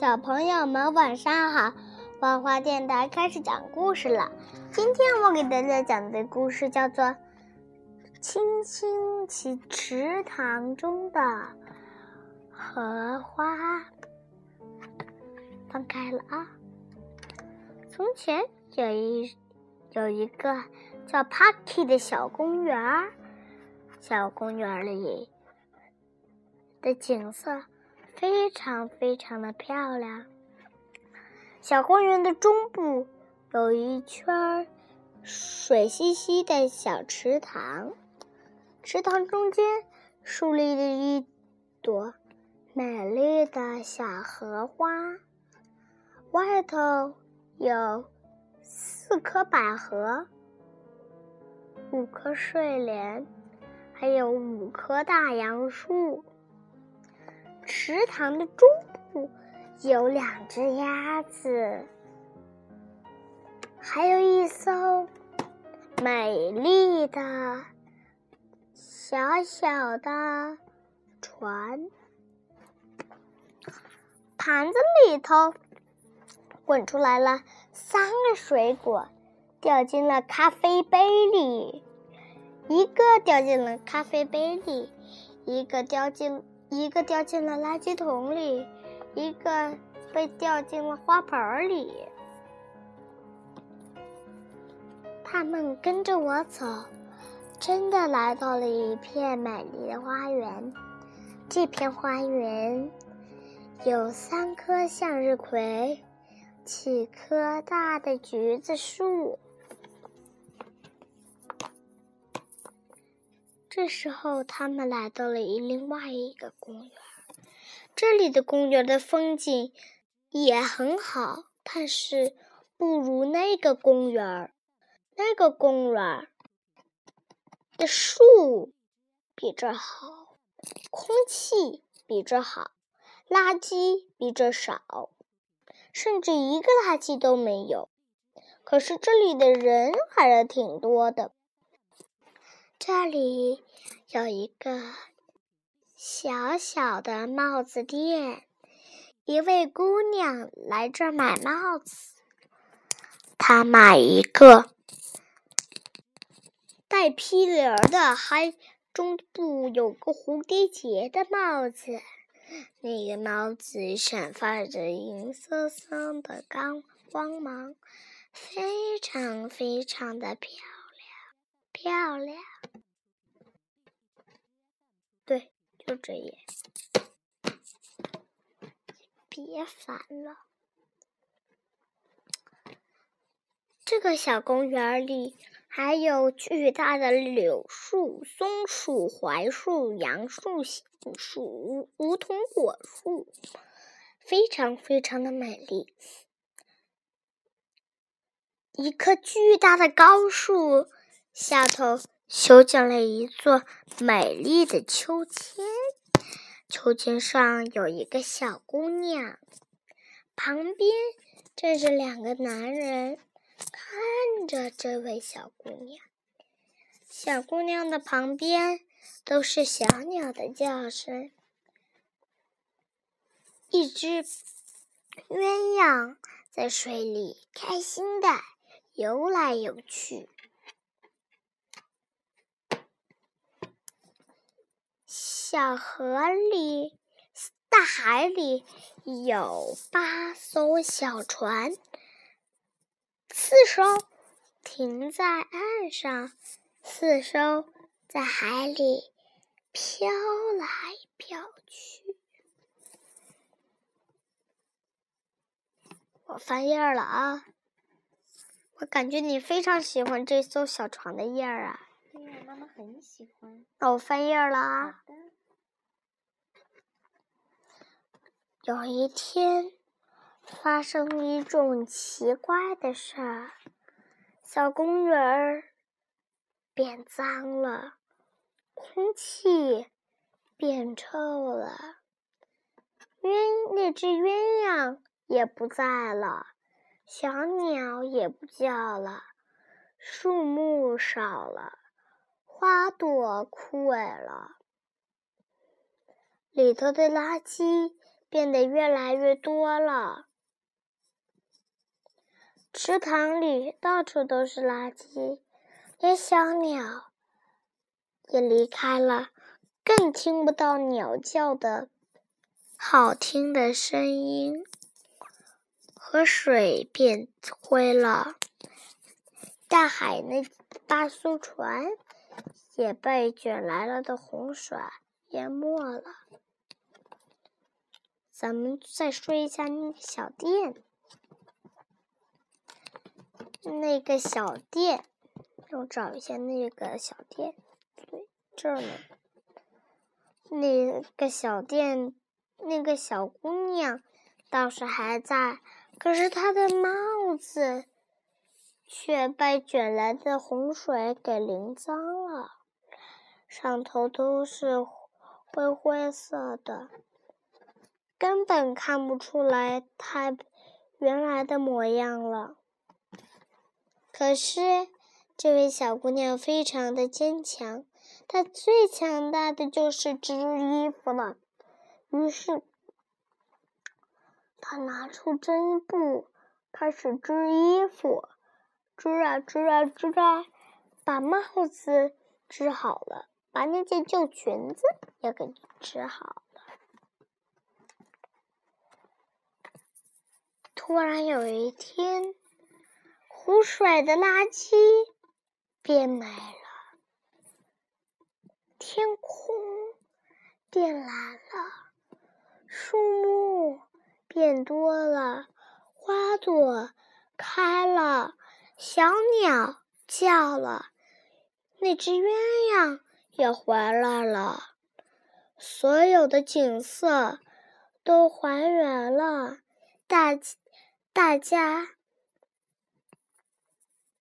小朋友们晚上好，花花电台开始讲故事了。今天我给大家讲的故事叫做《青青池池塘中的荷花》。放开了啊！从前有一有一个叫 Parky 的小公园，小公园里的景色。非常非常的漂亮。小公园的中部有一圈水兮兮的小池塘，池塘中间竖立着一朵美丽的小荷花，外头有四棵百合，五棵睡莲，还有五棵大杨树。池塘的中部有两只鸭子，还有一艘美丽的小小的船。盘子里头滚出来了三个水果，掉进了咖啡杯里。一个掉进了咖啡杯里，一个掉进。一个掉进了垃圾桶里，一个被掉进了花盆里。他们跟着我走，真的来到了一片美丽的花园。这片花园有三棵向日葵，几棵大的橘子树。这时候，他们来到了一另外一个公园。这里的公园的风景也很好，但是不如那个公园。那个公园的树比这好，空气比这好，垃圾比这少，甚至一个垃圾都没有。可是这里的人还是挺多的。这里有一个小小的帽子店，一位姑娘来这儿买帽子。她买一个带披帘儿的，还中部有个蝴蝶结的帽子。那个帽子闪发着银色色的光光芒，非常非常的漂亮。漂亮，对，就这样。别烦了。这个小公园里还有巨大的柳树、松树、槐树、杨树、杏树、梧桐果树，非常非常的美丽。一棵巨大的高树。下头修建了一座美丽的秋千，秋千上有一个小姑娘，旁边站着两个男人，看着这位小姑娘。小姑娘的旁边都是小鸟的叫声，一只鸳鸯在水里开心的游来游去。小河里，大海里有八艘小船，四艘停在岸上，四艘在海里飘来飘去。我翻页了啊！我感觉你非常喜欢这艘小船的页儿啊。对呀，妈妈很喜欢。那我翻页了啊。有一天，发生一种奇怪的事儿，小公园变脏了，空气变臭了，鸳那只鸳鸯也不在了，小鸟也不叫了，树木少了，花朵枯萎了，里头的垃圾。变得越来越多了。池塘里到处都是垃圾，连小鸟也离开了，更听不到鸟叫的好听的声音。河水变灰了，大海那八艘船也被卷来了的洪水淹没了。咱们再说一下那个小店，那个小店，我找一下那个小店，对，这儿呢。那个小店，那个小姑娘倒是还在，可是她的帽子却被卷来的洪水给淋脏了，上头都是灰灰色的。根本看不出来他原来的模样了。可是这位小姑娘非常的坚强，她最强大的就是织衣服了。于是，她拿出针布，开始织衣服，织啊织啊织啊，把帽子织好了，把那件旧裙子也给织好。突然有一天，湖水的垃圾变没了，天空变蓝了，树木变多了，花朵开了，小鸟叫了，那只鸳鸯也回来了，所有的景色都还原了，大。大家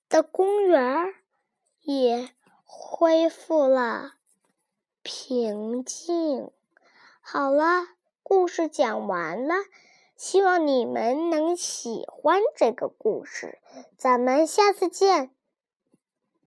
的公园也恢复了平静。好了，故事讲完了，希望你们能喜欢这个故事。咱们下次见。